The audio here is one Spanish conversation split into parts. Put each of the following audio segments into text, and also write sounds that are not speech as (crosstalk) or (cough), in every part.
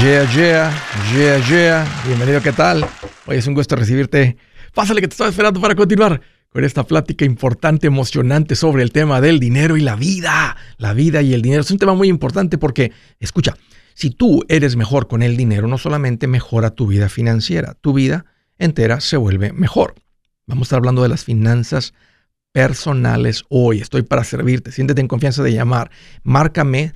Yeah, yeah, yeah, yeah. Bienvenido, ¿qué tal? Hoy es un gusto recibirte. Pásale que te estaba esperando para continuar con esta plática importante, emocionante sobre el tema del dinero y la vida. La vida y el dinero es un tema muy importante porque, escucha, si tú eres mejor con el dinero, no solamente mejora tu vida financiera, tu vida entera se vuelve mejor. Vamos a estar hablando de las finanzas personales hoy. Estoy para servirte. Siéntete en confianza de llamar. Márcame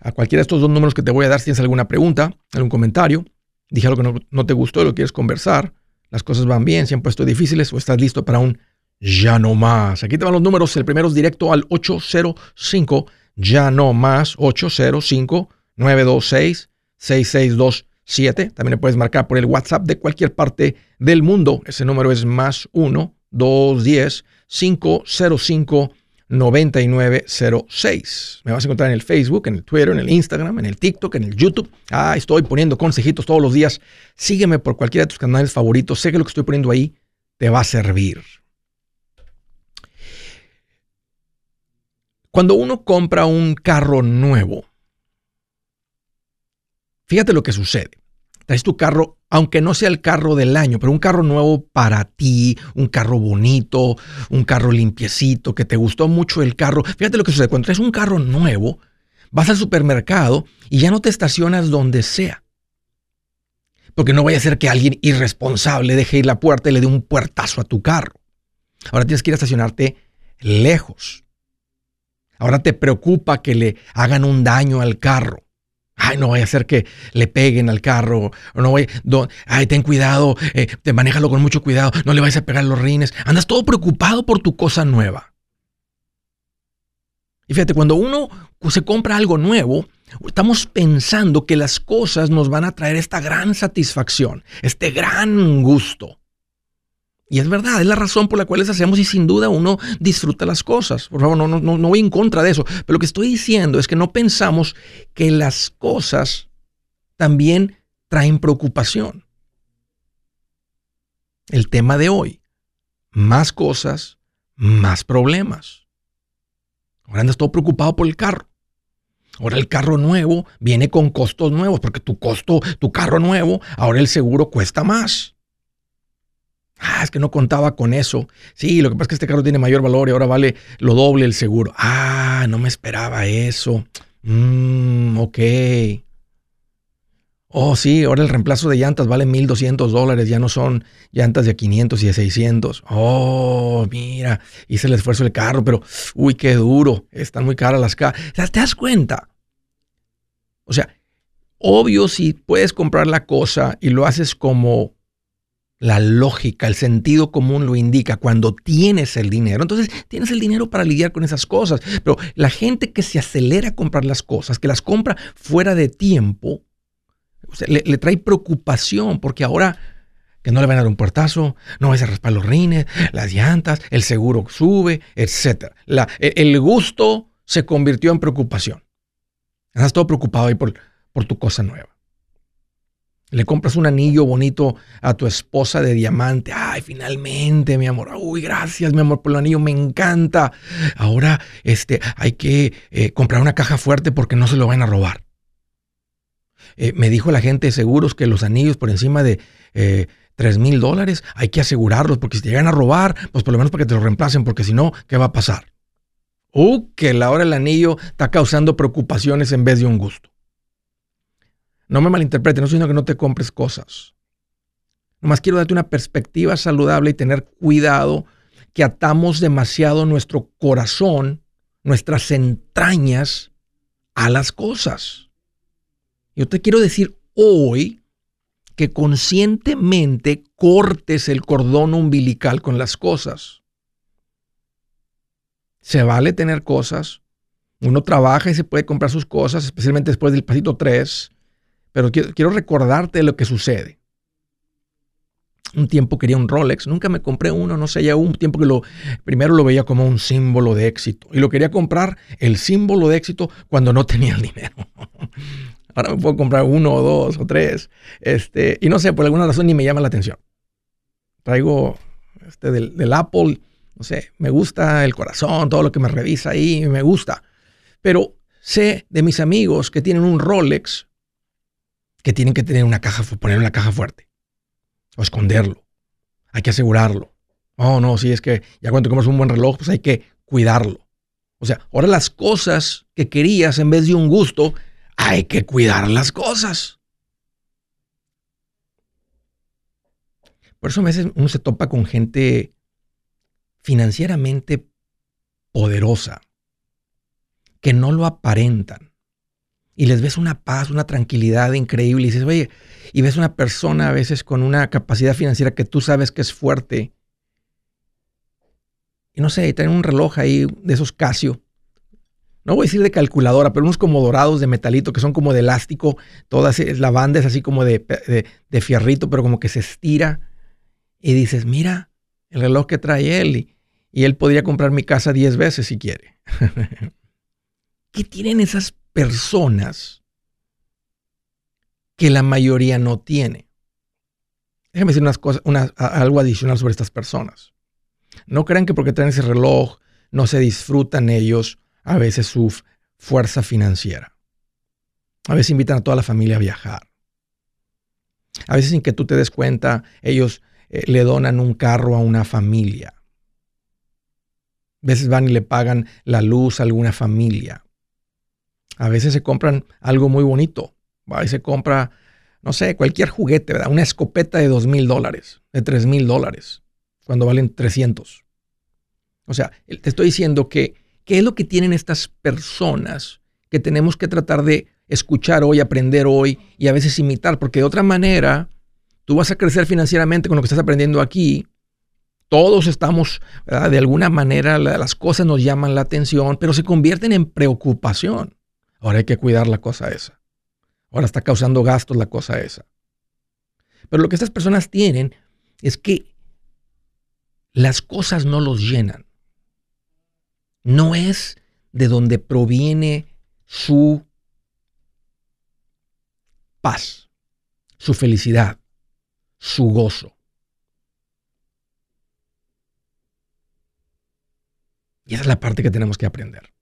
a cualquiera de estos dos números que te voy a dar si tienes alguna pregunta, algún comentario, dije algo que no, te gustó lo quieres conversar, las cosas van bien, se han puesto difíciles o estás listo para un ya no más. Aquí te van los números, el primero es directo al 805 ya no más 805 926 6627. También le puedes marcar por el WhatsApp de cualquier parte del mundo. Ese número es más 1 210 505 9906. Me vas a encontrar en el Facebook, en el Twitter, en el Instagram, en el TikTok, en el YouTube. Ah, estoy poniendo consejitos todos los días. Sígueme por cualquiera de tus canales favoritos. Sé que lo que estoy poniendo ahí te va a servir. Cuando uno compra un carro nuevo, fíjate lo que sucede. Traes tu carro, aunque no sea el carro del año, pero un carro nuevo para ti, un carro bonito, un carro limpiecito, que te gustó mucho el carro. Fíjate lo que sucede. Cuando traes un carro nuevo, vas al supermercado y ya no te estacionas donde sea. Porque no vaya a ser que alguien irresponsable deje ir la puerta y le dé un puertazo a tu carro. Ahora tienes que ir a estacionarte lejos. Ahora te preocupa que le hagan un daño al carro. Ay, no vaya a ser que le peguen al carro. O no vaya, ay, ten cuidado, eh, te manéjalo con mucho cuidado, no le vayas a pegar los rines. Andas todo preocupado por tu cosa nueva. Y fíjate, cuando uno se compra algo nuevo, estamos pensando que las cosas nos van a traer esta gran satisfacción, este gran gusto. Y es verdad, es la razón por la cual les hacemos y sin duda uno disfruta las cosas. Por favor, no, voy en contra de eso. Pero lo que estoy diciendo es que no pensamos que las cosas también traen preocupación. El tema de hoy, más cosas, más problemas. Ahora andas todo preocupado por el carro. Ahora el carro nuevo viene con costos nuevos, porque tu costo, tu carro nuevo, ahora el seguro cuesta más. Ah, es que no contaba con eso. Sí, lo que pasa es que este carro tiene mayor valor y ahora vale lo doble el seguro. Ah, no me esperaba eso. Mmm, ok. Oh, sí, ahora el reemplazo de llantas vale 1.200 dólares, ya no son llantas de 500 y de 600. Oh, mira, hice el esfuerzo del carro, pero, uy, qué duro, están muy caras las caras. ¿Te das cuenta? O sea, obvio si puedes comprar la cosa y lo haces como la lógica, el sentido común lo indica cuando tienes el dinero. Entonces tienes el dinero para lidiar con esas cosas. Pero la gente que se acelera a comprar las cosas, que las compra fuera de tiempo, le, trae preocupación porque ahora que no le van a dar un puertazo, no vas a raspar los rines, las llantas, el seguro sube, etc. E, el gusto se convirtió en preocupación. Estás todo preocupado ahí por, por tu cosa nueva. Le compras un anillo bonito a tu esposa de diamante. Ay, finalmente, mi amor. Uy, gracias, mi amor, por el anillo. Me encanta. Ahora, este, hay que eh, comprar una caja fuerte porque no se lo van a robar. Eh, me dijo la gente de seguros que los anillos por encima de eh, 3 mil dólares hay que asegurarlos porque si te llegan a robar, pues por lo menos para que te lo reemplacen, porque si no, ¿qué va a pasar? Uh, que la hora el anillo está causando preocupaciones en vez de un gusto. No me malinterprete, no estoy diciendo que no te compres cosas. Nomás quiero darte una perspectiva saludable y tener cuidado que atamos demasiado nuestro corazón, nuestras entrañas a las cosas. Yo te quiero decir hoy que conscientemente cortes el cordón umbilical con las cosas. Se vale tener cosas. Uno trabaja y se puede comprar sus cosas, especialmente después del pasito 3 pero quiero, recordarte lo que sucede. Un tiempo quería un Rolex, nunca me compré uno, no sé, ya un tiempo que lo primero lo veía como un símbolo de éxito y lo quería comprar el símbolo de éxito cuando no tenía el dinero. (laughs) Ahora me puedo comprar uno o dos o tres, este, y no sé, por alguna razón ni me llama la atención. Traigo este del, del Apple, no sé, me gusta el corazón, todo lo que me revisa ahí, me gusta. Pero sé de mis amigos que tienen un Rolex que tienen que tener una caja, poner una caja fuerte o esconderlo. Hay que asegurarlo. Oh, no, si es que ya cuando compras un buen reloj, pues hay que cuidarlo. O sea, ahora las cosas que querías en vez de un gusto, hay que cuidar las cosas. Por eso a veces uno se topa con gente financieramente poderosa, que no lo aparentan. Y les ves una paz, una tranquilidad increíble. Y dices, oye, y ves una persona a veces con una capacidad financiera que tú sabes que es fuerte. Y no sé, tienen un reloj ahí de esos Casio. No voy a decir de calculadora, pero unos como dorados de metalito que son como de elástico. Toda la banda así como de, de, de fierrito, pero como que se estira y dices, mira, el reloj que trae él y, él podría comprar mi casa 10 veces si quiere. (laughs) ¿Qué tienen esas personas que la mayoría no tiene? Déjame decir unas cosas, algo adicional sobre estas personas. No crean que porque traen ese reloj no se disfrutan ellos a veces su fuerza financiera. A veces invitan a toda la familia a viajar. A veces sin que tú te des cuenta, ellos eh, le donan un carro a una familia. A veces van y le pagan la luz a alguna familia. A veces se compran algo muy bonito. Va se compra, no sé, cualquier juguete, ¿verdad? Una escopeta de dos mil dólares, de tres mil dólares, cuando valen 300. O sea, te estoy diciendo que, ¿qué es lo que tienen estas personas que tenemos que tratar de escuchar hoy, aprender hoy y a veces imitar? Porque de otra manera, Tú vas a crecer financieramente con lo que estás aprendiendo aquí. Todos estamos, de alguna manera, las cosas nos llaman la atención, pero se convierten en preocupación. Ahora hay que cuidar la cosa esa. Ahora está causando gastos la cosa esa. Pero lo que estas personas tienen es que las cosas no los llenan. No es de donde proviene su paz, su felicidad su gozo. Y esa es la parte que tenemos que aprender.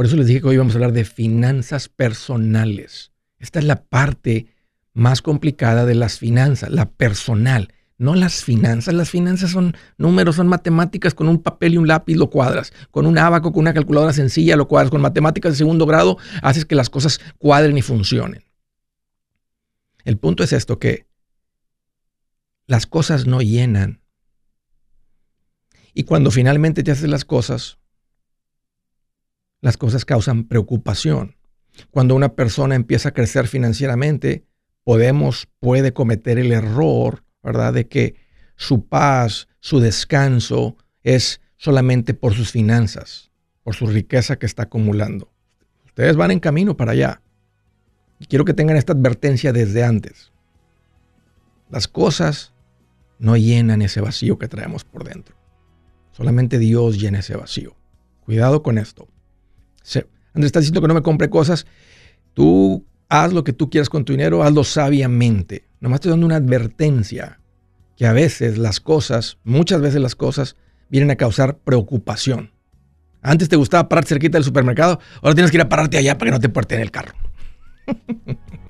Por eso les dije que hoy vamos a hablar de finanzas personales. Esta es la parte más complicada de las finanzas, la personal, no las finanzas. Las finanzas son números, son matemáticas, con un papel y un lápiz lo cuadras, con un abaco, con una calculadora sencilla lo cuadras, con matemáticas de segundo grado haces que las cosas cuadren y funcionen. El punto es esto, que las cosas no llenan. Y cuando finalmente te haces las cosas, las cosas causan preocupación. Cuando una persona empieza a crecer financieramente, podemos, puede cometer el error, ¿verdad?, de que su paz, su descanso es solamente por sus finanzas, por su riqueza que está acumulando. Ustedes van en camino para allá. Quiero que tengan esta advertencia desde antes. Las cosas no llenan ese vacío que traemos por dentro. Solamente Dios llena ese vacío. Cuidado con esto. Andrés está diciendo que no me compre cosas. Tú haz lo que tú quieras con tu dinero, hazlo sabiamente. Nomás estoy dando una advertencia que a veces las cosas, muchas veces las cosas, vienen a causar preocupación. Antes te gustaba pararte cerquita del supermercado, ahora tienes que ir a pararte allá para que no te en el carro. (laughs)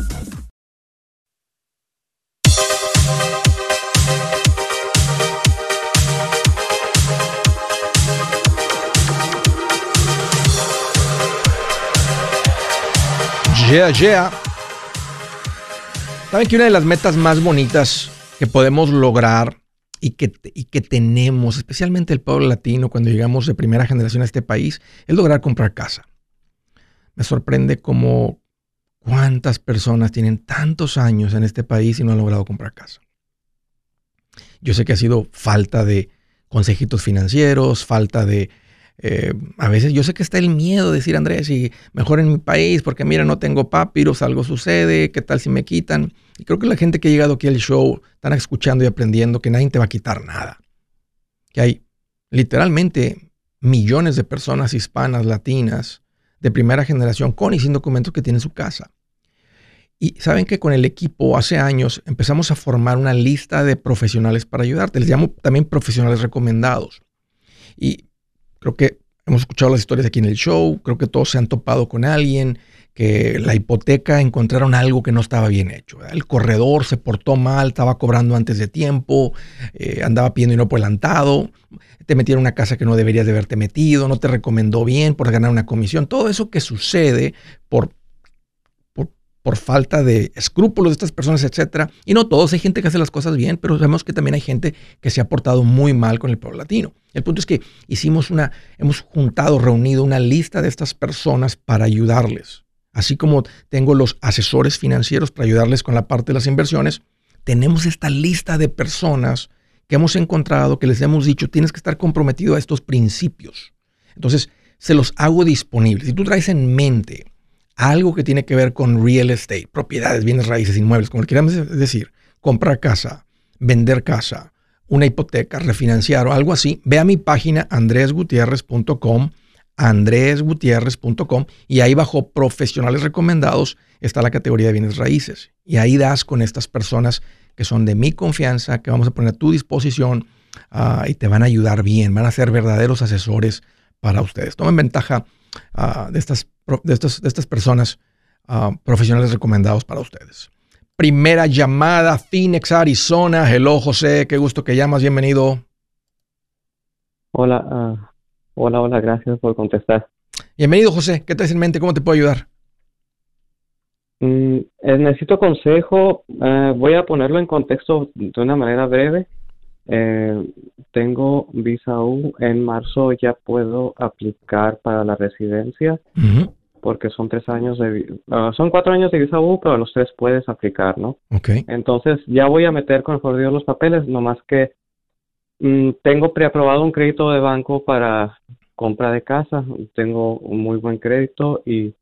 Yeah, yeah. Saben que una de las metas más bonitas que podemos lograr y que, y que tenemos, especialmente el pueblo latino, cuando llegamos de primera generación a este país, es lograr comprar casa. Me sorprende cómo cuántas personas tienen tantos años en este país y no han logrado comprar casa. Yo sé que ha sido falta de consejitos financieros, falta de eh, a veces yo sé que está el miedo de decir, Andrés, y mejor en mi país, porque mira, no tengo papiros, algo sucede, ¿qué tal si me quitan? Y creo que la gente que ha llegado aquí al show están escuchando y aprendiendo que nadie te va a quitar nada. Que hay literalmente millones de personas hispanas, latinas, de primera generación, con y sin documentos que tienen su casa. Y saben que con el equipo hace años empezamos a formar una lista de profesionales para ayudarte. Les llamo también profesionales recomendados. Y Creo que hemos escuchado las historias aquí en el show, creo que todos se han topado con alguien que la hipoteca encontraron algo que no estaba bien hecho. El corredor se portó mal, estaba cobrando antes de tiempo, eh, andaba pidiendo y no adelantado, te metieron una casa que no deberías de haberte metido, no te recomendó bien por ganar una comisión. Todo eso que sucede por por falta de escrúpulos de estas personas, etcétera. Y no todos, hay gente que hace las cosas bien, pero sabemos que también hay gente que se ha portado muy mal con el pueblo latino. El punto es que hicimos una, hemos juntado, reunido una lista de estas personas para ayudarles. Así como tengo los asesores financieros para ayudarles con la parte de las inversiones, tenemos esta lista de personas que hemos encontrado, que les hemos dicho, tienes que estar comprometido a estos principios. Entonces, se los hago disponibles. Si tú traes en mente algo que tiene que ver con real estate, propiedades, bienes raíces, inmuebles, como queramos decir, comprar casa, vender casa, una hipoteca, refinanciar o algo así, ve a mi página andresgutierrez.com, andresgutierrez.com y ahí bajo profesionales recomendados está la categoría de bienes raíces. Y ahí das con estas personas que son de mi confianza, que vamos a poner a tu disposición ah, y te van a ayudar bien, van a ser verdaderos asesores para ustedes. Tomen ventaja ah, de, estas, de, estas, de estas personas ah, profesionales recomendados para ustedes. Primera llamada, Phoenix, Arizona. Hello, José, qué gusto que llamas, bienvenido. Hola, ah, hola, hola, gracias por contestar. Bienvenido, José, ¿qué te hace en mente? ¿Cómo te puedo ayudar? Mm, eh, necesito consejo, voy a ponerlo en contexto de una manera breve. Eh, tengo visa U. En marzo ya puedo aplicar para la residencia porque son tres años de ah, son cuatro años de visa U, pero los tres puedes aplicar, ¿no? Okay. Entonces ya voy a meter con el favor de los papeles, nomás que mm, tengo preaprobado un crédito de banco para compra de casa. Tengo un muy buen crédito y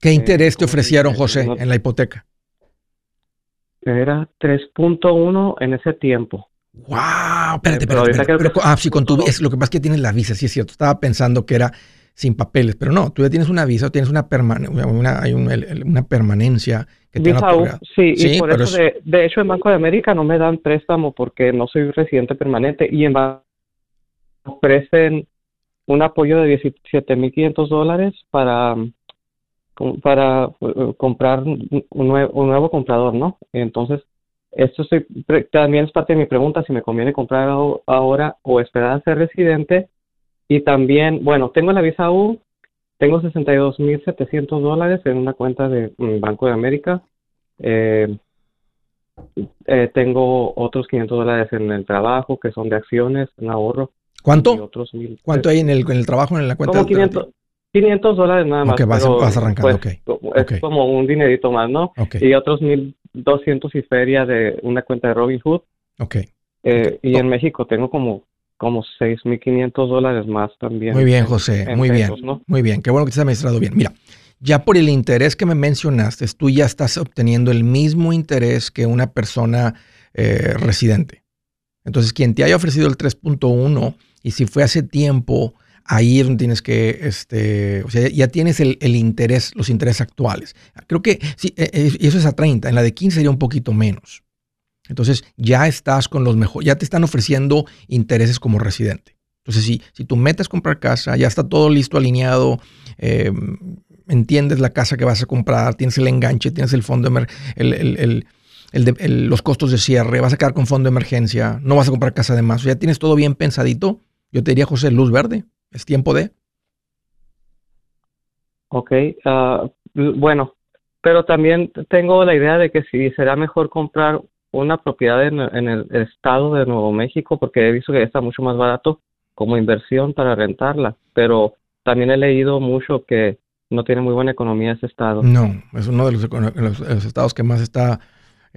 ¿Qué interés te ofrecieron, José, en la hipoteca? Era 3.1 en ese tiempo. ¡Wow! Espérate, espérate. ah, sí, con tu es, lo que pasa es que tienes la visa, sí es cierto. Estaba pensando que era sin papeles, pero no, tú ya tienes una visa, tienes una, una, hay una permanencia que te Sí, sí, y por eso, de, de, hecho, en Banco de América no me dan préstamo porque no soy residente permanente y en ofrecen un apoyo de 17.500 dólares para para eh, comprar un nuevo, un nuevo comprador, ¿no? Entonces, esto también es parte de mi pregunta, si me conviene comprar ahora o esperar a ser residente. Y también, bueno, tengo la visa U, tengo 62.700 dólares en una cuenta de mm, Banco de América. Eh, eh, tengo otros 500 dólares en el trabajo que son de acciones, en ahorro. y ¿Cuánto? otros mil. ¿Cuánto hay en el, en el trabajo, en la cuenta? Como 500, 500 dólares nada más. Ok, vas- arrancando, pues, ok, Es como un dinerito más, ¿no? Ok, Y otros 1200 y feria de una cuenta de Robinhood. ok. Eh, Ok. Y en México tengo como, como 6500 dólares más también. Muy bien, en- José, en muy bien. Muy bien, qué bueno que te has administrado bien. Mira, ya por el interés que me mencionaste, tú ya estás obteniendo el mismo interés que una persona eh, residente. Entonces, quien te haya ofrecido el 3.1 y si fue hace tiempo, ahí es donde tienes que, este, o sea, ya tienes el, interés, los intereses actuales. Creo que sí, eh, eh, y eso es a 30, en la de 15 sería un poquito menos. Entonces, ya estás con los mejores, ya te están ofreciendo intereses como residente. Entonces, si, si tu meta es comprar casa, ya está todo listo, alineado, eh, entiendes la casa que vas a comprar, tienes el enganche, tienes el fondo, emer- el, el- de- los costos de cierre, vas a quedar con fondo de emergencia, no vas a comprar casa de más, ya tienes todo bien pensadito, yo te diría, José, luz verde, es tiempo de... Ok, ah, bueno, pero también tengo la idea de que si será mejor comprar una propiedad en, en el estado de Nuevo México, porque he visto que está mucho más barato como inversión para rentarla, pero también he leído mucho que no tiene muy buena economía ese estado. No, es uno de los, econo- los- los estados que más está,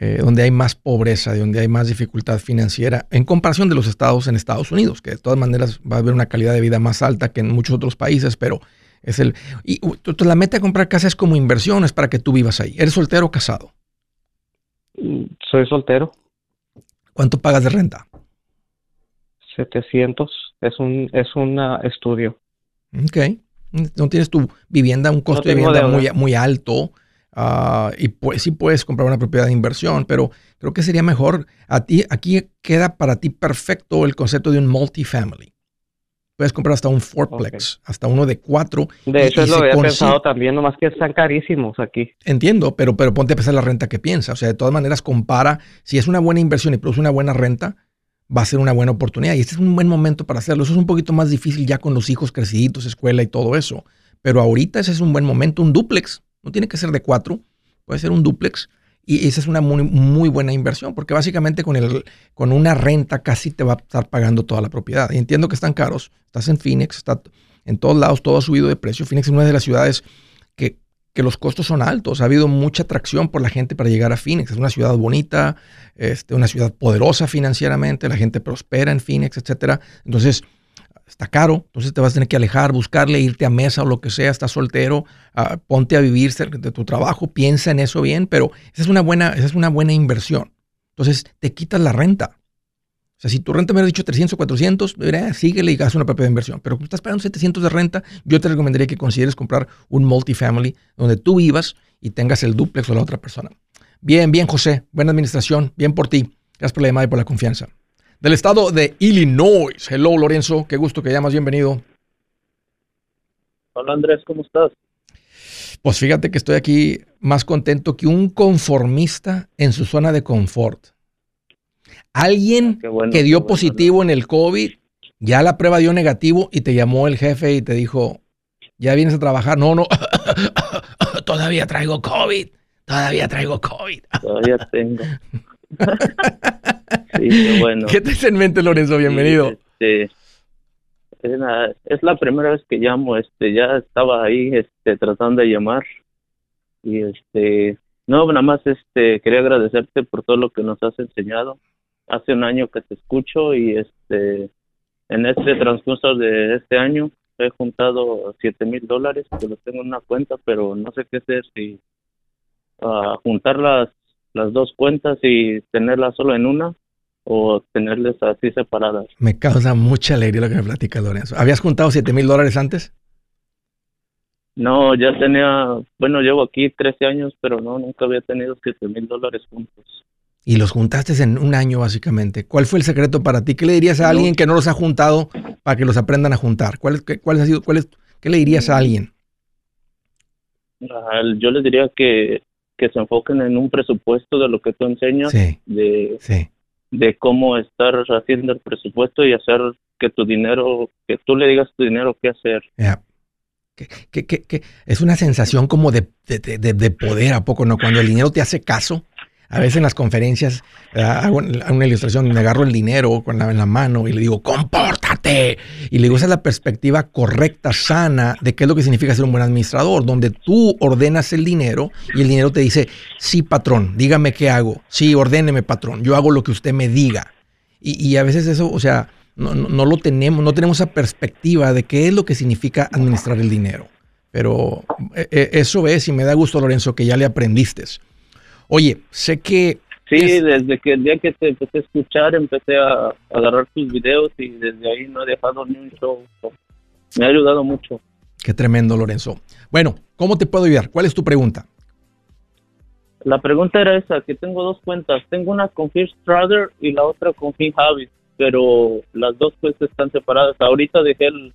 eh, donde hay más pobreza, de donde hay más dificultad financiera, en comparación de los estados en Estados Unidos, que de todas maneras va a haber una calidad de vida más alta que en muchos otros países, pero es el... Y la meta de comprar casa es como inversión, es para que tú vivas ahí. ¿Eres soltero o casado? Mm, Soy soltero, ¿Cuánto pagas de renta? 700, es un es un ah, estudio. Ok. No tienes tu vivienda, un costo de vivienda deuda. muy, muy alto. Ah, y pues sí puedes comprar una propiedad de inversión, pero creo que sería mejor. A ti, aquí queda para ti perfecto el concepto de un multifamily. Puedes comprar hasta un fourplex, hasta uno de cuatro. De Y- hecho, y es lo había pensado también, nomás que están carísimos aquí. Entiendo, pero, pero ponte a pensar la renta que piensa. O sea, de todas maneras, compara. Si es una buena inversión y produce una buena renta, va a ser una buena oportunidad. Y este es un buen momento para hacerlo. Eso es un poquito más difícil ya con los hijos creciditos, escuela y todo eso. Pero ahorita ese es un buen momento. Un duplex. No tiene que ser de cuatro. Puede ser un duplex. Y esa es una muy, buena inversión. Porque básicamente con, el, con una renta casi te va a estar pagando toda la propiedad. Y entiendo que están caros. Estás en Phoenix. Está en todos lados. Todo ha subido de precio. Phoenix es una de las ciudades que que los costos son altos. Ha habido mucha atracción por la gente para llegar a Phoenix. Es una ciudad bonita, este, una ciudad poderosa financieramente, la gente prospera en Phoenix, etcétera. Entonces, está caro, entonces te vas a tener que alejar, buscarle, irte a mesa o lo que sea, estás soltero, ah, ponte a vivir cerca de tu trabajo, piensa en eso bien, pero esa es una buena, esa es una buena inversión. Entonces, te quitas la renta. O sea, si tu renta me hubiera dicho 300 o 400, mira, síguele y haz una propiedad de inversión. Pero como estás pagando 700 de renta, yo te recomendaría que consideres comprar un multifamily donde tú vivas y tengas el duplex o la otra persona. Bien, bien, José. Buena administración. Bien por ti. Gracias por la llamada y por la confianza. Del estado de Illinois. Hello, Lorenzo. Qué gusto que llamas. Bienvenido. Hola Andrés, ¿cómo estás? Pues fíjate que estoy aquí más contento que un conformista en su zona de confort. Alguien bueno, que dio bueno, positivo en el COVID, ya la prueba dio negativo y te llamó el jefe y te dijo, ya vienes a trabajar. No, no, (laughs) todavía traigo COVID, todavía traigo COVID. Todavía tengo. (laughs) (laughs) sí, qué bueno. ¿Qué te en mente, Lorenzo? Bienvenido. Sí, este, es, la, es la primera vez que llamo, este, ya estaba ahí, este, tratando de llamar y este, no, nada más, este, quería agradecerte por todo lo que nos has enseñado. Hace un año que te escucho y este, en este transcurso de este año he juntado siete mil dólares que los tengo en una cuenta, pero no sé qué hacer si ah, juntar las dos cuentas y tenerlas solo en una o tenerlas así separadas. Me causa mucha alegría lo que me platica Lorenzo. ¿Habías juntado 7 mil dólares antes? No, ya tenía, bueno, llevo aquí 13 años, pero no, nunca había tenido 7 mil dólares juntos. Y los juntaste en un año, básicamente. ¿Cuál fue el secreto para ti? ¿Qué le dirías a alguien que no los ha juntado para que los aprendan a juntar? ¿Cuál, qué, cuál ha sido, cuál es, ¿Qué le dirías a alguien? Ah, Yo les diría que, que se enfoquen en un presupuesto de lo que tú enseñas, Sí, de, sí. de cómo estar haciendo el presupuesto y hacer que tu dinero, que tú le digas tu dinero qué hacer. Que, que- es una sensación como de- de- de- de poder, ¿a poco no? Cuando el dinero te hace caso. A veces en las conferencias hago una ilustración, me agarro el dinero con la, en la mano y le digo, compórtate. Y le digo, esa es la perspectiva correcta, sana, de qué es lo que significa ser un buen administrador, donde tú ordenas el dinero y el dinero te dice, sí, patrón, dígame qué hago. Sí, ordéneme, patrón, yo hago lo que usted me diga. Y, y a veces eso, o sea, no, no, lo tenemos, no tenemos esa perspectiva de qué es lo que significa administrar el dinero. Pero eh, eh, eso es, y me da gusto, Lorenzo, que ya le aprendiste. Oye, sé que... Sí, desde que el día que te empecé a escuchar, empecé a, agarrar tus videos y desde ahí no he dejado ni un show. Me ha ayudado mucho. Qué tremendo, Lorenzo. Bueno, ¿cómo te puedo ayudar? ¿Cuál es tu pregunta? La pregunta era esa, que tengo dos cuentas. Tengo una con First y la otra con FinHabit, pero las dos pues están separadas. Ahorita dejé el,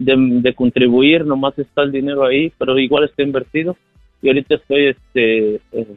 de, contribuir, nomás está el dinero ahí, pero igual está invertido. Y ahorita estoy este, eh,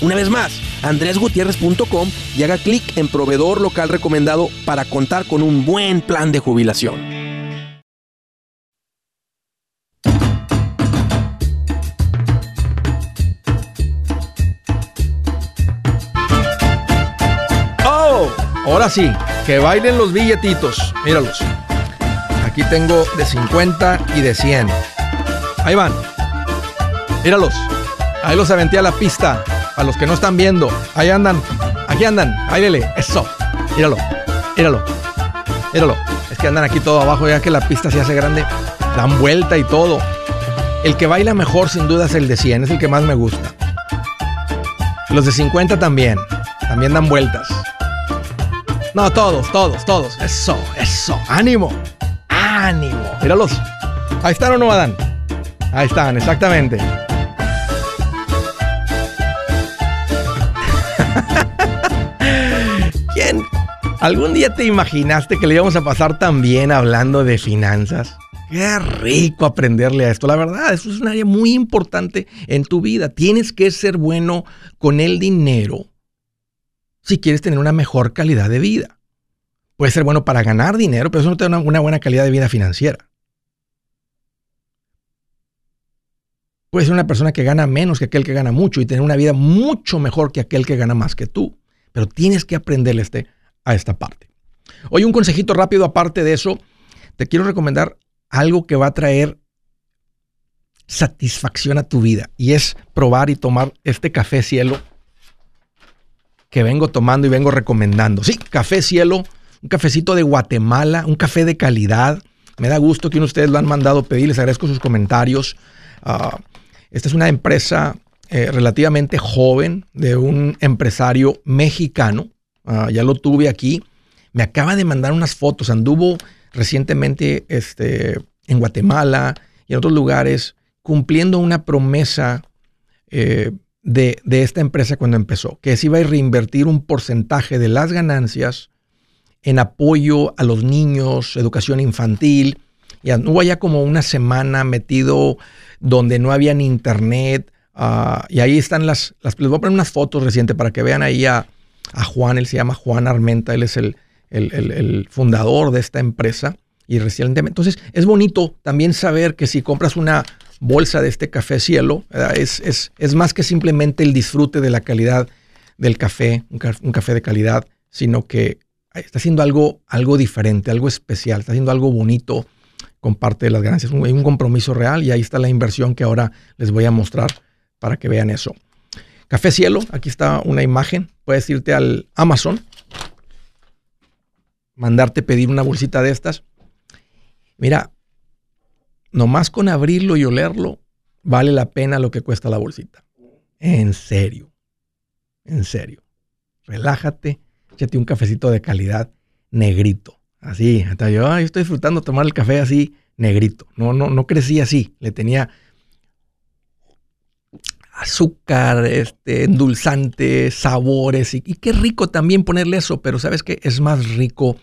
Una vez más, andresgutierrez.com y haga clic en proveedor local recomendado para contar con un buen plan de jubilación. Oh, ahora sí, que bailen los billetitos. Míralos. Aquí tengo de 50 y de 100. Ahí van. Míralos. Ahí los aventé a la pista. A los que no están viendo. Ahí andan. Aquí andan. Ahí Eso. Míralo. Míralo. Míralo. Es que andan aquí todo abajo ya que la pista se hace grande. Dan vuelta y todo. El que baila mejor sin duda es el de 100. Es el que más me gusta. Los de 50 también. También dan vueltas. No, todos, todos, todos. Eso, eso. Ánimo. Ánimo. Míralos. Ahí están o no, Adán. Ahí están, exactamente. ¿Algún día te imaginaste que le íbamos a pasar tan bien hablando de finanzas? Qué rico aprenderle a esto. La verdad, eso es un área muy importante en tu vida. Tienes que ser bueno con el dinero si quieres tener una mejor calidad de vida. Puede ser bueno para ganar dinero, pero eso no te da una buena calidad de vida financiera. Puedes ser una persona que gana menos que aquel que gana mucho y tener una vida mucho mejor que aquel que gana más que tú. Pero tienes que aprenderle este, a esta parte. Hoy un consejito rápido aparte de eso. Te quiero recomendar algo que va a traer satisfacción a tu vida y es probar y tomar este café cielo que vengo tomando y vengo recomendando. Sí, café cielo, un cafecito de Guatemala, un café de calidad. Me da gusto que ustedes lo han mandado pedir, les agradezco sus comentarios. Ah, esta es una empresa eh, relativamente joven de un empresario mexicano. Ah, ya lo tuve aquí. Me acaba de mandar unas fotos. Anduvo recientemente este, en Guatemala y en otros lugares cumpliendo una promesa eh, de, de, esta empresa cuando empezó, que se iba a reinvertir un porcentaje de las ganancias en apoyo a los niños, educación infantil. Y anduvo allá como una semana metido donde no había ni internet. Ah, y ahí están las, las, Les voy a poner unas fotos recientes para que vean ahí a, Juan. Él se llama Juan Armenta. Él es el, el, fundador de esta empresa. Y recientemente. Entonces, es bonito también saber que si compras una bolsa de este café cielo, es, es, es, más que simplemente el disfrute de la calidad del café, un, un café de calidad, sino que está haciendo algo, algo diferente, algo especial, está haciendo algo bonito con parte de las ganancias. Hay un compromiso real y ahí está la inversión que ahora les voy a mostrar para que vean eso. Café Cielo, aquí está una imagen. Puedes irte al Amazon, mandarte pedir una bolsita de estas. Mira, nomás con abrirlo y olerlo, vale la pena lo que cuesta la bolsita. En serio. En serio. Relájate, échate un cafecito de calidad negrito. Así, hasta yo, estoy disfrutando tomar el café así, negrito. No, no, no crecí así. Le tenía azúcar, este, endulzantes, sabores. Y, qué rico también ponerle eso, pero sabes que es más rico,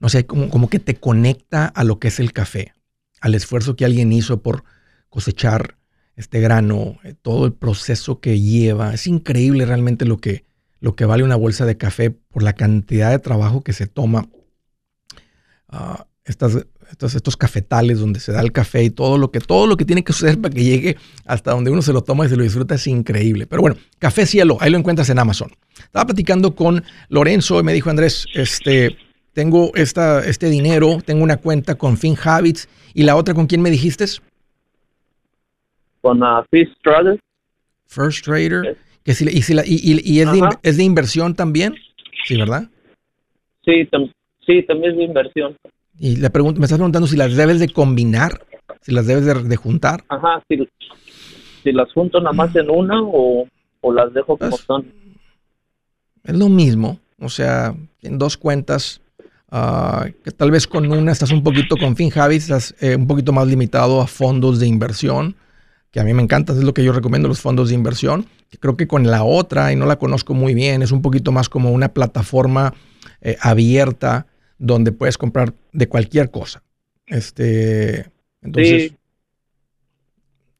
no sé, como, como que te conecta a lo que es el café, al esfuerzo que alguien hizo por cosechar este grano, eh, todo el proceso que lleva. Es increíble realmente lo que, lo que vale una bolsa de café por la cantidad de trabajo que se toma. Ah, estas estos, cafetales donde se da el café y todo lo que, todo lo que tiene que suceder para que llegue hasta donde uno se lo toma y se lo disfruta es increíble. Pero bueno, Café Cielo, ahí lo encuentras en Amazon. Estaba platicando con Lorenzo y me dijo, Andrés, este, tengo esta, este dinero, tengo una cuenta con FinHabits y la otra con quién me dijiste? Con uh, First Trader. First Trader. Que si, y, y, es, de, es, de, inversión también, ¿sí, verdad? Sí, sí, también es de inversión. Y le pregunto, me estás preguntando si las debes de combinar, si las debes de, juntar. Ajá, si, las junto nada más en una o, las dejo como son. Es lo mismo, o sea, en dos cuentas, ah, que tal vez con una estás un poquito con FinHabit, estás eh, un poquito más limitado a fondos de inversión, que a mí me encanta, es lo que yo recomiendo, los fondos de inversión. Que creo que con la otra, y no la conozco muy bien, es un poquito más como una plataforma eh, abierta donde puedes comprar de cualquier cosa. Este, entonces,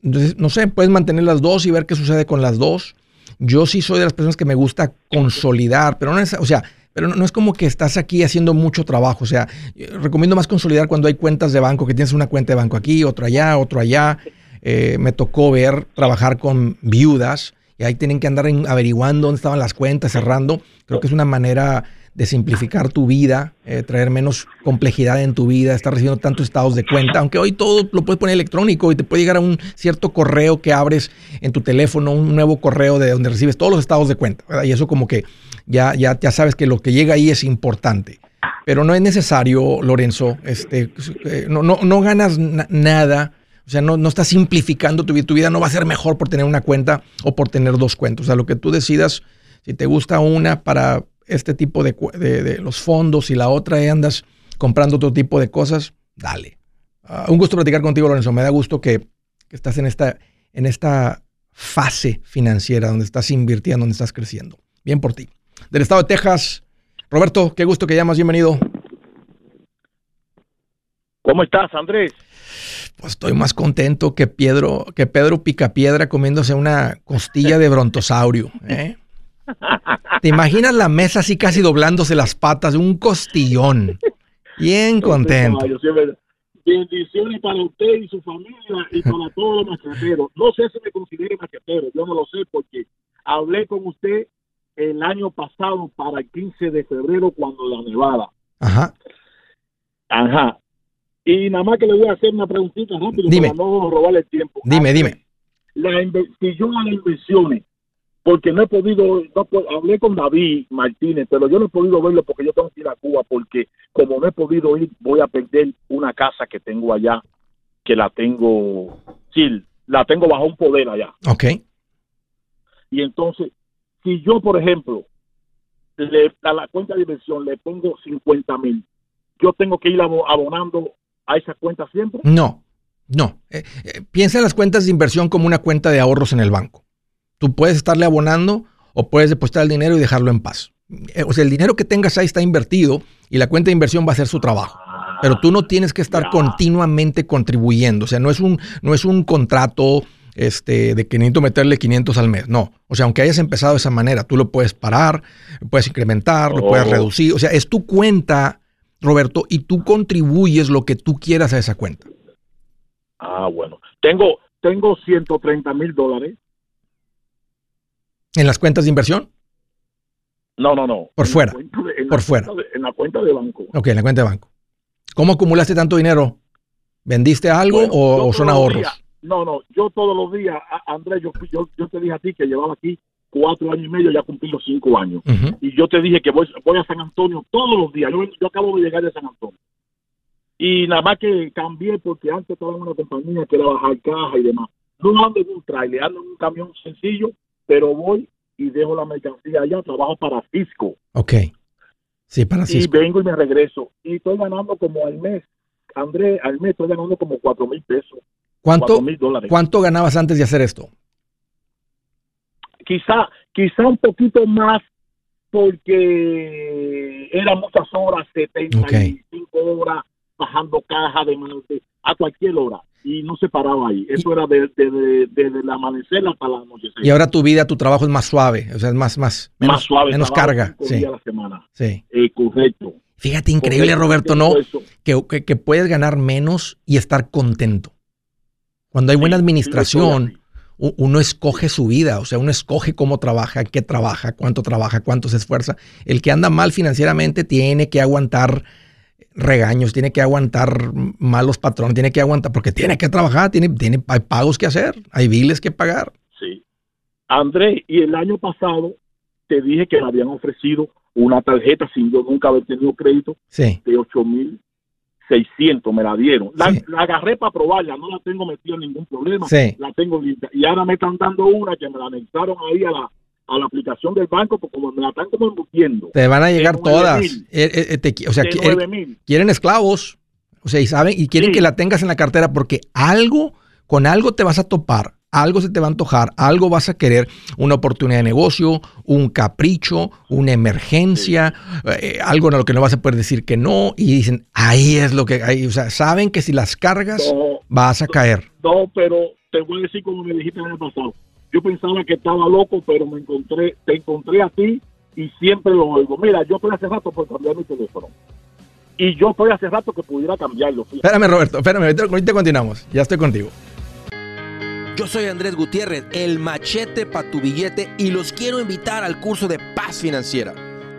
entonces, no sé, puedes mantener las dos y ver qué sucede con las dos. Yo sí soy de las personas que me gusta consolidar, pero no es, o sea, pero no, es como que estás aquí haciendo mucho trabajo. O sea, recomiendo más consolidar cuando hay cuentas de banco, que tienes una cuenta de banco aquí, otro allá, otro allá. Eh, me tocó ver, trabajar con viudas y ahí tienen que andar averiguando dónde estaban las cuentas, cerrando. Creo que es una manera de simplificar tu vida, eh, traer menos complejidad en tu vida, estar recibiendo tantos estados de cuenta, aunque hoy todo lo puedes poner electrónico y te puede llegar a un cierto correo que abres en tu teléfono, un nuevo correo de donde recibes todos los estados de cuenta, Y eso como que ya, ya, ya sabes que lo que llega ahí es importante. Pero no es necesario, Lorenzo, este, eh, no, no, no ganas nada. O sea, no, no estás simplificando tu vida. Tu vida no va a ser mejor por tener una cuenta o por tener dos cuentas. O sea, lo que tú decidas, si te gusta una para este tipo de, de, los fondos y la otra y andas comprando otro tipo de cosas, dale. Ah, un gusto platicar contigo, Lorenzo. Me da gusto que, estás en esta, en esta fase financiera donde estás invirtiendo, donde estás creciendo. Bien por ti. Del estado de Texas, Roberto, qué gusto que llamas. Bienvenido. ¿Cómo estás, Andrés? Pues estoy más contento que Pedro, que Pedro Picapiedra comiéndose una costilla de brontosaurio. ¿eh? ¿Te imaginas la mesa así casi doblándose las patas de un costillón? Bien contento. Bendiciones para usted y su familia y para todos los macheteros. No sé si me considere machetero, yo no lo sé porque hablé con usted el año pasado para el 15 de febrero cuando la nevada. Ajá. Ajá. Y nada más que le voy a hacer una preguntita rápido dime. para no robarle el tiempo. Dime, dime. La si yo a las inversiones porque no he podido, no, hablé con David Martínez, pero yo no he podido verlo porque yo tengo que ir a Cuba, porque como no he podido ir, voy a perder una casa que tengo allá, que la tengo, sí, la tengo bajo un poder allá. Ok. Y entonces, si yo, por ejemplo, le, a la cuenta de inversión le pongo 50 mil, yo tengo que ir abonando a esa cuenta siempre. No, no. Eh, eh, piensa en las cuentas de inversión como una cuenta de ahorros en el banco. Tú puedes estarle abonando o puedes depositar el dinero y dejarlo en paz. Eh, o sea, el dinero que tengas ahí está invertido y la cuenta de inversión va a hacer su trabajo. Pero tú no tienes que estar continuamente contribuyendo. O sea, no es un, no es un contrato este, de que necesito meterle 500 al mes. No. O sea, aunque hayas empezado de esa manera, tú lo puedes parar, lo puedes incrementar, lo puedes oh. reducir. O sea, es tu cuenta, Roberto, y tú contribuyes lo que tú quieras a esa cuenta. Ah, bueno. Tengo, tengo 130 mil dólares ¿En las cuentas de inversión? No, no, no. Por fuera. por fuera. en la cuenta de banco. Ok, en la cuenta de banco. ¿Cómo acumulaste tanto dinero? ¿Vendiste algo o, son ahorros? no, no, yo todos los días, Andrés, yo, yo, te dije a ti que llevaba aquí cuatro años y medio, ya cumplí los cinco años. Y yo te dije que voy, voy a San Antonio todos los días. Yo, acabo de llegar de San Antonio. Y nada más que cambié porque antes estaba en una compañía que era bajar caja y demás. No ando en un trailer, ando en un camión sencillo, pero voy y dejo la mercancía allá, trabajo para Cisco. Ok. Sí, para Y Cisco. vengo y me regreso. Y estoy ganando como al mes, André, al mes estoy ganando como cuatro mil pesos, ¿Cuánto, dólares. ¿Cuánto ganabas antes de hacer esto? quizá, quizá un poquito más porque eran muchas horas, 75 horas, bajando caja de de- a cualquier hora. Y no se paraba ahí. Eso era desde de, de- desde el amanecer hasta la noche. Y ahora tu vida, tu trabajo es más suave, o sea, es más, más, menos, más suave. menos carga. Sí, a la semana. sí. Eh, correcto. Fíjate, increíble, Correcto, Roberto, ¿no? Que, que- que puedes ganar menos y estar contento. Cuando hay buena Sí, administración, uno escoge su vida, o sea, uno escoge cómo trabaja, qué trabaja, cuánto trabaja, cuánto se esfuerza. El que anda mal financieramente tiene que aguantar regaños, tiene que aguantar malos patrones, tiene que aguantar, porque tiene que trabajar, tiene, tiene, hay pagos que hacer, hay biles que pagar. Sí. André, y el año pasado te dije que me habían ofrecido una tarjeta sin yo nunca haber tenido crédito Sí, de 8.600 me la dieron. La, Sí. la agarré para probarla, no la tengo metida en ningún problema. Sí. La tengo limpia. Y ahora me están dando una que me la anexaron ahí a la, a la aplicación del banco, porque como me la están como embutiendo. te van a llegar todas. Eh, eh, eh, te o sea, de qui- 9 mil. quieren esclavos, o sea, y saben, y quieren Sí. que la tengas en la cartera porque algo, con algo te vas a topar, algo se te va a antojar, algo vas a querer, una oportunidad de negocio, un capricho, una emergencia, eh, algo en lo que no vas a poder decir que no, y dicen, ahí es lo que hay, o sea, saben que si las cargas No, vas a caer. no, pero te voy a decir como me dijiste el año pasado. Yo pensaba que estaba loco, pero me encontré, te encontré a ti y siempre lo oigo. Mira, yo estoy hace rato por cambiar mi teléfono. Y yo estoy hace rato que pudiera cambiarlo. Espérame, Roberto, espérame, ahorita, ahorita continuamos, ya estoy contigo. Yo soy Andrés Gutiérrez, el machete para tu billete y los quiero invitar al curso de paz financiera.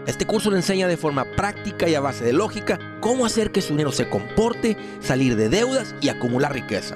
Este curso le enseña de forma práctica y a base de lógica cómo hacer que su dinero se comporte, salir de deudas y acumular riqueza.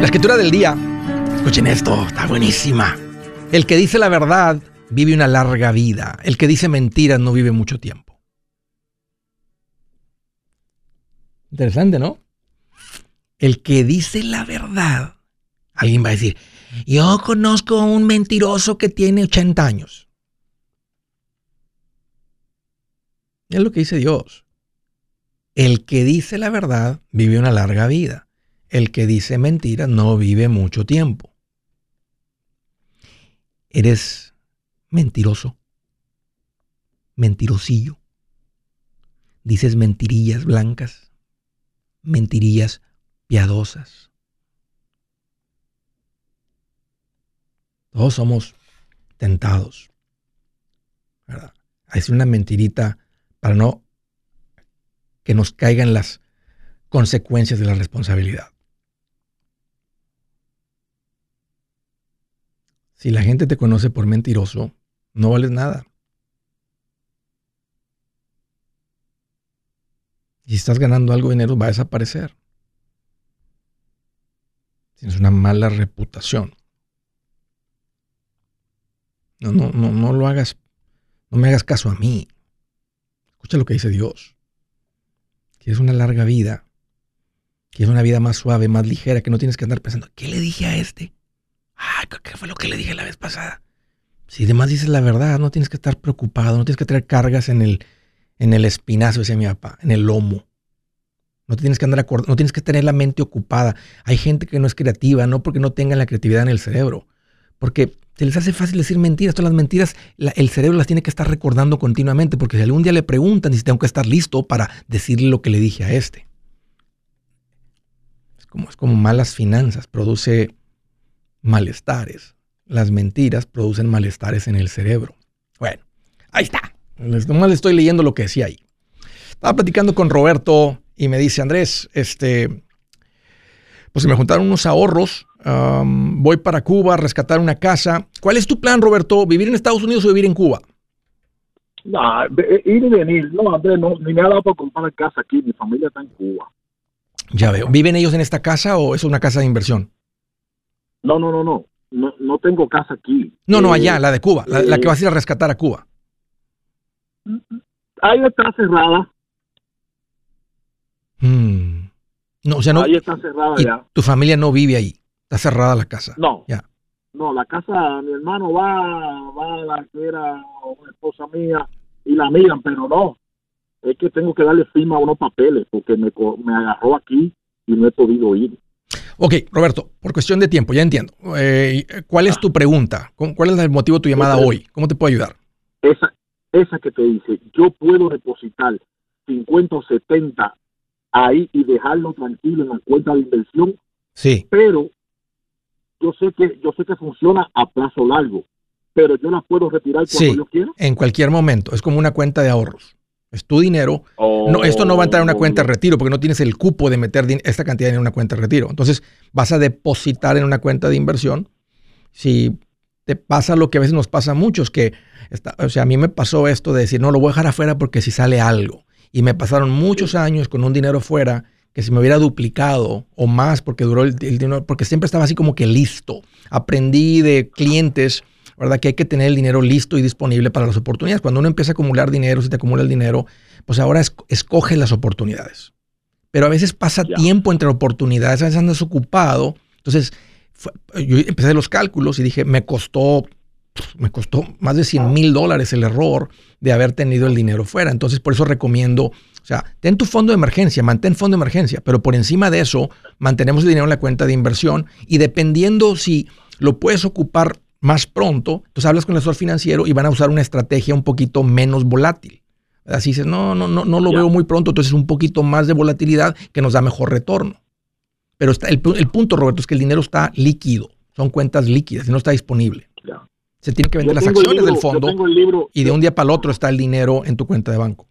La escritura del día, escuchen esto, está buenísima. El que dice la verdad vive una larga vida. El que dice mentiras no vive mucho tiempo. Interesante, ¿no? El que dice la verdad, alguien va a decir, yo conozco a un mentiroso que tiene 80 años. Es lo que dice Dios. El que dice la verdad vive una larga vida. El que dice mentiras no vive mucho tiempo. Eres mentiroso, mentirosillo. Dices mentirillas blancas, mentirillas piadosas. Todos somos tentados. ¿verdad? Decir una mentirita para no que nos caigan las consecuencias de la responsabilidad. Si la gente te conoce por mentiroso, no vales nada. Si estás ganando algo de dinero, va a desaparecer. Tienes una mala reputación. No, no, no, no lo hagas. No me hagas caso a mí. Escucha lo que dice Dios. Quieres una larga vida. Quieres una vida más suave, más ligera, que no tienes que andar pensando, ¿qué le dije a este? Ah, ¿qué fue lo que le dije la vez pasada? Si además dices la verdad, no tienes que estar preocupado, no tienes que traer cargas en el, en el espinazo, decía mi papá, en el lomo. No tienes que andar no tienes que tener la mente ocupada. Hay gente que no es creativa, no porque no tengan la creatividad en el cerebro, porque se les hace fácil decir mentiras. Todas las mentiras, el cerebro las tiene que estar recordando continuamente, porque si algún día le preguntan, si tengo que estar listo para decirle lo que le dije a este. Es como, es como malas finanzas, produce malestares. Las mentiras producen malestares en el cerebro. Bueno, ahí está. Nomás le estoy leyendo lo que decía ahí. Estaba platicando con Roberto y me dice, Andrés, este, pues se me juntaron unos ahorros, voy para Cuba a rescatar una casa. ¿Cuál es tu plan, Roberto? ¿Vivir en Estados Unidos o vivir en Cuba? No, ir y venir. No, Andrés, no, ni me ha dado para comprar casa aquí. Mi familia está en Cuba. Ya veo. ¿Viven ellos en esta casa o es una casa de inversión? No, no, no, no. No, no tengo casa aquí. No, no, allá, eh, la de Cuba, la, que eh, vas a ir a rescatar a Cuba. Ahí está cerrada. Hmm. No, o sea, no. Ahí está cerrada ya. Tu familia no vive ahí. Está cerrada la casa. No. Ya. No, la casa, mi hermano va, va a la que era una esposa mía y la miran, pero no. Es que tengo que darle firma a unos papeles porque me, me agarró aquí y no he podido ir. Ok, Roberto, por cuestión de tiempo, ya entiendo. Eh, ¿Cuál es tu pregunta? ¿Cuál es el motivo de tu llamada hoy? ¿Cómo te puedo ayudar? Esa, esa que te dice, yo puedo depositar 50 o 70 ahí y dejarlo tranquilo en la cuenta de inversión. Sí. Pero yo sé que yo sé que funciona a plazo largo, pero yo la puedo retirar cuando yo quiera. En cualquier momento, es como una cuenta de ahorros. Es tu dinero. no, esto no va a entrar en una cuenta de retiro porque no tienes el cupo de meter esta cantidad en una cuenta de retiro. Entonces vas a depositar en una cuenta de inversión. Si te pasa lo que a veces nos pasa a muchos, que o sea, a mí me pasó esto de decir, no, lo voy a dejar afuera porque si sale algo. Y me pasaron muchos años con un dinero fuera que si me hubiera duplicado o más porque duró el, dinero, porque siempre estaba así como que listo. Aprendí de clientes, ¿verdad? Que hay que tener el dinero listo y disponible para las oportunidades. Cuando uno empieza a acumular dinero, si te acumula el dinero, pues ahora escoge las oportunidades. Pero a veces pasa tiempo entre oportunidades, a veces andas ocupado. Entonces, yo empecé los cálculos y dije, me costó me costó más de 100 mil dólares el error de haber tenido el dinero fuera. Entonces, por eso recomiendo, o sea, ten tu fondo de emergencia, mantén fondo de emergencia, pero por encima de eso, mantenemos el dinero en la cuenta de inversión y dependiendo si lo puedes ocupar más pronto, entonces hablas con el asesor financiero y van a usar una estrategia un poquito menos volátil. Así dices, no, no, no, no lo veo muy pronto, entonces un poquito más de volatilidad que nos da mejor retorno. Pero está, el, el punto, Roberto, es que el dinero está líquido, son cuentas líquidas y no está disponible. Se tiene que vender las acciones del fondo y de un día para el otro está el dinero en tu cuenta de banco.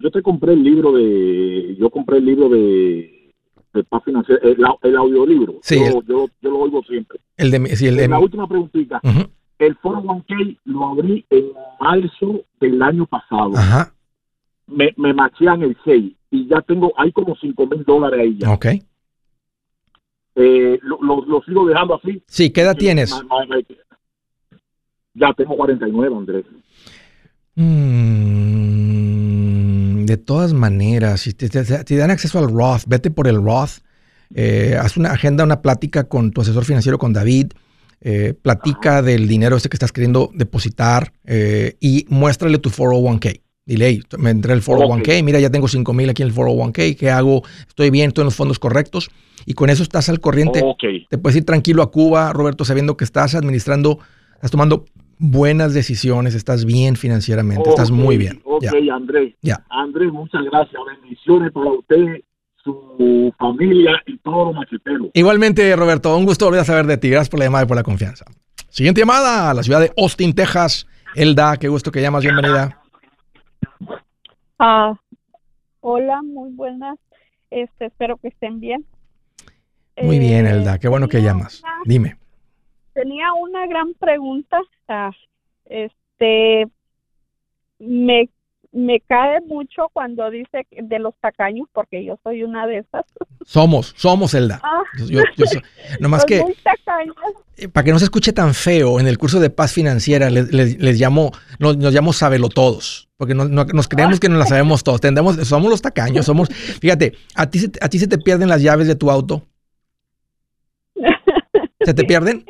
Yo te compré el libro de, yo compré el libro de, de paz financiera, el, audiolibro. Sí, yo, yo, lo oigo siempre. El de, sí, La última preguntita. El 401k lo abrí en marzo del año pasado. Ajá. Me, me machean el 6 y ya tengo, hay como 5 mil dólares ahí ya. Ok. Eh, lo, lo, sigo dejando así. Sí, ¿qué edad tienes? Ya tengo 49, Andrés. Mm, de todas maneras, si te, dan acceso al Roth, vete por el Roth. Eh, haz una agenda, una plática con tu asesor financiero, con David. Eh, platica del dinero este que estás queriendo depositar eh, y muéstrale tu 401k. Dile, hey, me entré el 401k, mira, ya tengo 5 mil aquí en el 401k, ¿qué hago? Estoy bien, estoy en los fondos correctos. Y con eso estás al corriente. Te puedes ir tranquilo a Cuba, Roberto, sabiendo que estás administrando, estás tomando buenas decisiones, estás bien financieramente, estás muy bien. Ok, Andrés. Andrés, muchas gracias. Bendiciones para usted, su familia y todos los macheteros. Igualmente, Roberto, un gusto volver a saber de ti. Gracias por la llamada y por la confianza. Siguiente llamada a la ciudad de Austin, Texas. Elda, qué gusto que llamas, bienvenida. Ah, hola, muy buenas. Este, espero que estén bien. Muy bien, Elda, qué bueno que llamas. Dime tenía una gran pregunta. este, me, me cae mucho cuando dice de los tacaños, porque yo soy una de esas. Somos, somos, Elda. Ah. Yo, nomás que, eh, para que no se escuche tan feo, en el curso de paz financiera les, les, llamo, nos, nos llamo sabelo todos, porque nos creemos que no la sabemos todos. Tendemos, somos los tacaños, somos, fíjate, a ti, a ti se te pierden las llaves de tu auto. (laughs) ¿Se te pierden?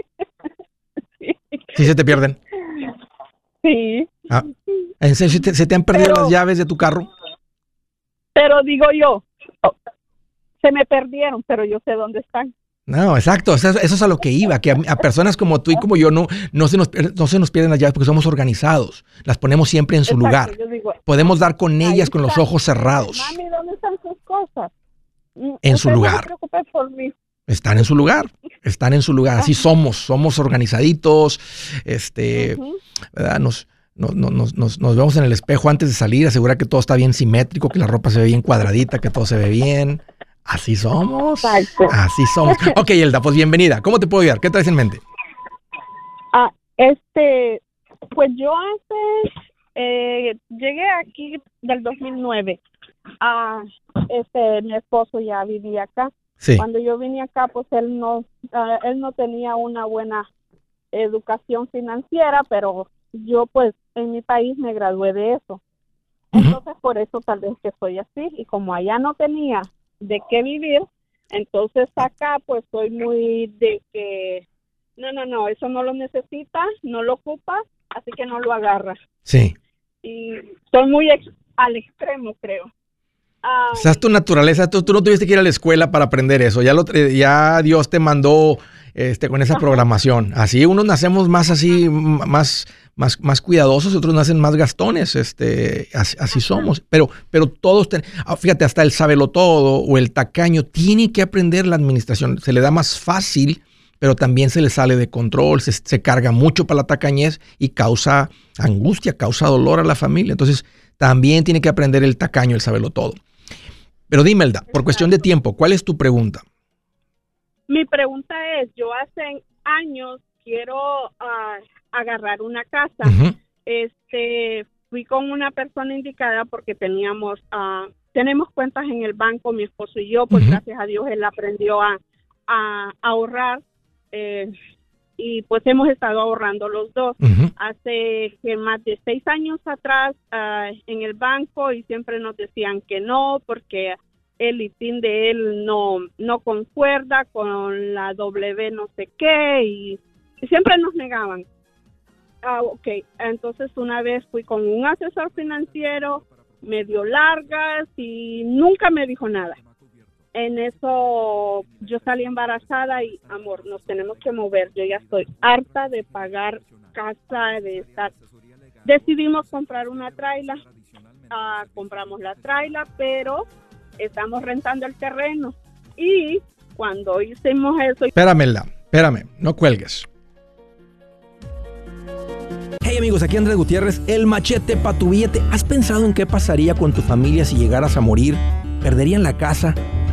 ¿Sí se te pierden? Sí. Ah, ¿En serio se te, han perdido las llaves de tu carro? Pero digo yo, oh, se me perdieron, pero yo sé dónde están. No, exacto, eso, eso es a lo que iba, que a, a personas como tú y como yo no, no, se nos, no se nos pierden las llaves porque somos organizados, las ponemos siempre en su Exacto, lugar. digo, Podemos dar con ellas con los ojos cerrados. Mami, ¿dónde están sus cosas? Mm, En su No lugar. se preocupe por mí. Están en su lugar, están en su lugar. Así somos, somos organizaditos, este. ¿verdad? Nos, no- no- nos, nos, nos vemos en el espejo antes de salir, asegurar que todo está bien simétrico, que la ropa se ve bien cuadradita, que todo se ve bien. Así somos. Exacto. Así somos. (laughs) Ok, Elda, pues bienvenida. ¿Cómo te puedo ayudar? ¿Qué traes en mente? Ah, este, pues yo hace, eh, llegué aquí del 2009. Ah, este, mi esposo ya vivía acá. Sí. Cuando yo vine acá, pues él no, ah, él no tenía una buena educación financiera, pero yo pues en mi país me gradué de eso. Entonces por eso tal vez que soy así y como allá no tenía de qué vivir, entonces acá pues soy muy de que no, no, no, eso no lo necesita, no lo ocupa, así que no lo agarra. Sí. Y soy muy ex- al extremo, creo. O sea, es tu naturaleza. Tú, tú no tuviste que ir a la escuela para aprender eso. Ya, lo, ya Dios te mandó este, con esa programación. Así unos nacemos más así, más, más, más cuidadosos, otros nacen más gastones. Este, así, así somos. Pero, pero todos, ten- ah, fíjate, hasta el sabelo todo o el tacaño tiene que aprender la administración. Se le da más fácil, pero también se le sale de control, se, se carga mucho para la tacañez y causa angustia, causa dolor a la familia. Entonces, también tiene que aprender el tacaño, el sabelo todo. Pero dime, Elda, por cuestión de tiempo, ¿cuál es tu pregunta? Mi pregunta es, yo hace años quiero ah, agarrar una casa. Este, fui con una persona indicada porque teníamos ah, tenemos cuentas en el banco, mi esposo y yo, pues gracias a Dios él aprendió a, a ahorrar eh, y pues hemos estado ahorrando los dos. Hace que más de seis años atrás ah, en el banco y siempre nos decían que no porque el ITIN de él no, no concuerda con la W no sé qué y, y siempre nos negaban. Ah, ok, entonces una vez fui con un asesor financiero, me dio largas y nunca me dijo nada. En eso yo salí embarazada y, amor, nos tenemos que mover. Yo ya estoy harta de pagar casa, de estar... Decidimos comprar una traila, ah, compramos la traila, pero estamos rentando el terreno. Y cuando hicimos eso, Espérame, Elda, espérame, no cuelgues. Hey amigos, aquí Andrés Gutiérrez, el machete para tu billete. ¿Has pensado en qué pasaría con tu familia si llegaras a morir? ¿Perderían la casa?